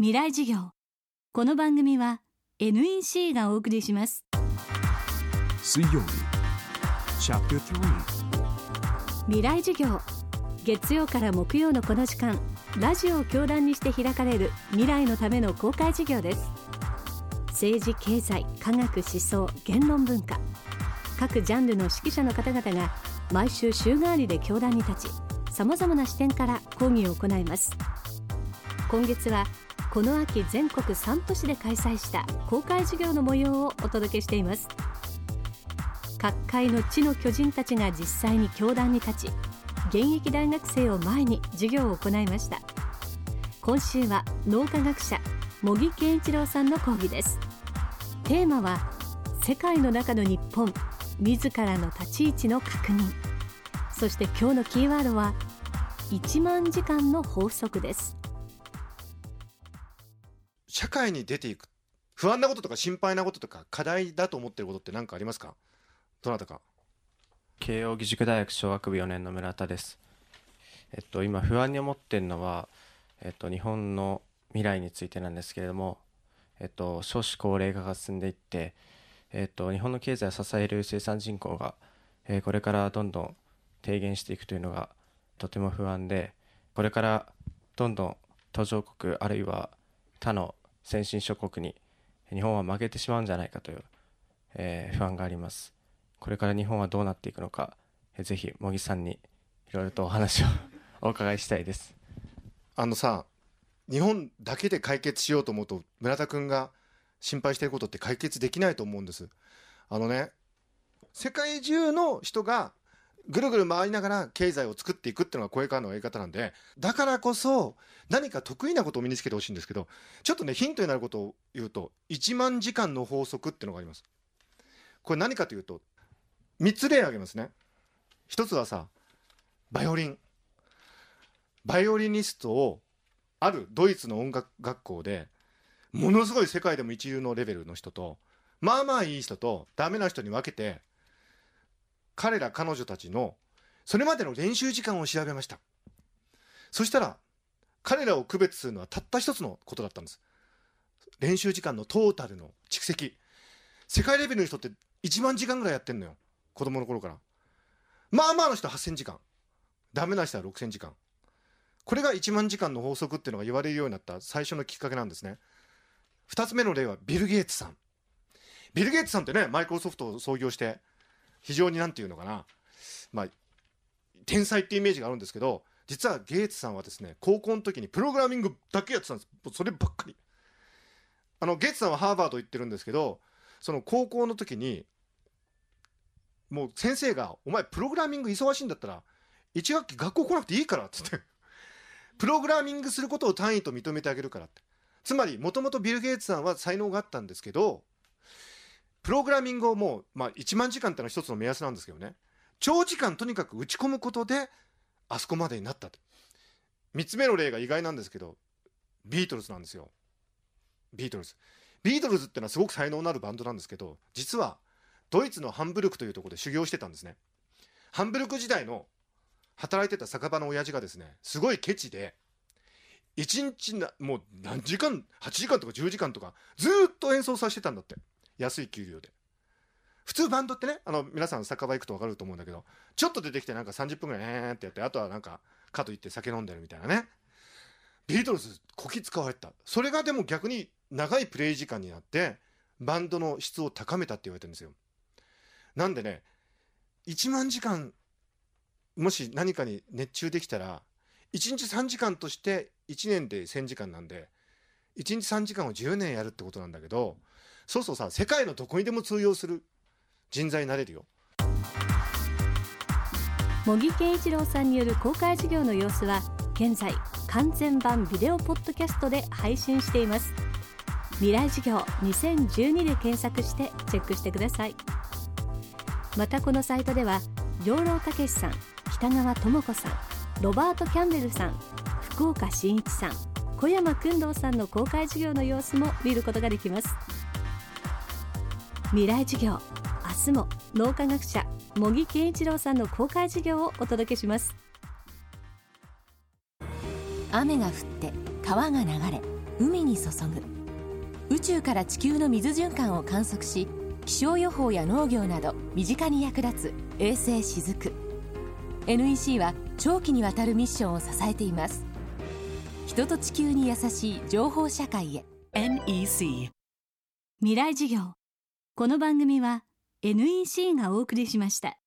未来事業。この番組は NEC がお送りします。水曜日。未来事業。月曜から木曜のこの時間。ラジオを教壇にして開かれる未来のための公開事業です。政治経済科学思想言論文化。各ジャンルの指揮者の方々が毎週週替わりで教壇に立ちさまざまな視点から講義を行います。今月はこの秋全国3都市で開催した公開授業の模様をお届けしています。各界の地の巨人たちが実際に教壇に立ち現役大学生を前に授業を行いました。今週は脳科学者茂木健一郎さんの講義です。テーマは世界の中の日本自らの立ち位置の確認。そして今日のキーワードは1万時間の法則です。社会に出ていく不安なこととか心配なこととか課題だと思ってることって何かありますか？どなたか慶應義塾大学小学部4年の村田です。えっと、今不安に思ってるのは、えっと、日本の未来についてなんですけれども、えっと、少子高齢化が進んでいって、えっと、日本の経済を支える生産人口が、えこれからどんどん低減していくというのがとても不安で、これからどんどん途上国あるいは他の先進諸国に日本は負けてしまうんじゃないかという、えー不安があります。これから日本はどうなっていくのか、えぜひ茂木さんにいろいろとお話を お伺いしたいです。あのさ日本だけで解決しようと思うと村田君が心配していることって解決できないと思うんですあのね世界中の人がぐるぐる回りながら経済を作っていくっていうのがこれからのやり方なんでだからこそ何か得意なことを身につけてほしいんですけどちょっとねヒントになることを言うと1万時間の法則っていうのがあります。これ何かというと3つ例挙げますね。一つはさバイオリン。バイオリニストをあるドイツの音楽学校でものすごい世界でも一流のレベルの人とまあまあいい人とダメな人に分けて彼ら彼女たちのそれまでの練習時間を調べました。そしたら彼らを区別するのはたった一つのことだったんです。練習時間のトータルの蓄積。世界レベルの人って1万時間ぐらいやってんのよ。子供の頃から。まあまあの人は8000時間。ダメな人は6000時間。これが1万時間の法則っていうのが言われるようになった最初のきっかけなんですね。2つ目の例はビル・ゲイツさん。ビル・ゲイツさんってねマイクロソフトを創業して非常になんていうのかな。まあ天才ってイメージがあるんですけど実はゲイツさんはですね高校の時にプログラミングだけやってたんです。そればっかり。あのゲイツさんはハーバード行ってるんですけどその高校の時にもう先生が「お前プログラミング忙しいんだったら1学期学校来なくていいから」って言って プログラミングすることを単位と認めてあげるからって。つまりもともとビル・ゲイツさんは才能があったんですけどプログラミングをもう、まあ、1万時間ってのは一つの目安なんですけどね。長時間とにかく打ち込むことであそこまでになったと。3つ目の例が意外なんですけどビートルズなんですよ。ビートルズ。ビートルズってのはすごく才能のあるバンドなんですけど実はドイツのハンブルクというところで修行してたんですね。ハンブルク時代の働いてた酒場の親父がですねすごいケチで1日なもう何時間8時間とか10時間とかずっと演奏させてたんだって。安い給料で。普通バンドってねあの皆さん酒場行くと分かると思うんだけどちょっと出てきてなんか30分ぐらいえーってやってあとはなんかかといって酒飲んでるみたいなね。ビートルズこき使われた。それがでも逆に長いプレイ時間になってバンドの質を高めたって言われてるんですよ。なんでね1万時間もし何かに熱中できたら1日3時間として1年で1000時間なんで1日3時間を10年やるってことなんだけどそうそうさ世界のどこにでも通用する。人材になれるよ。茂木健一郎さんによる公開授業の様子は現在完全版ビデオポッドキャストで配信しています。未来授業2012で検索してチェックしてください。またこのサイトでは養老孟司さん北川智子さんロバート・キャンベルさん福岡伸一さん小山君堂さんの公開授業の様子も見ることができます。未来授業。明日も脳科学者茂木健一郎さんの公開授業をお届けします。雨が降って川が流れ海に注ぐ。宇宙から地球の水循環を観測し気象予報や農業など身近に役立つ衛星しずく。NEC は長期にわたるミッションを支えています。人と地球に優しい情報社会へ。NEC 未来授業この番組は NEC がお送りしました。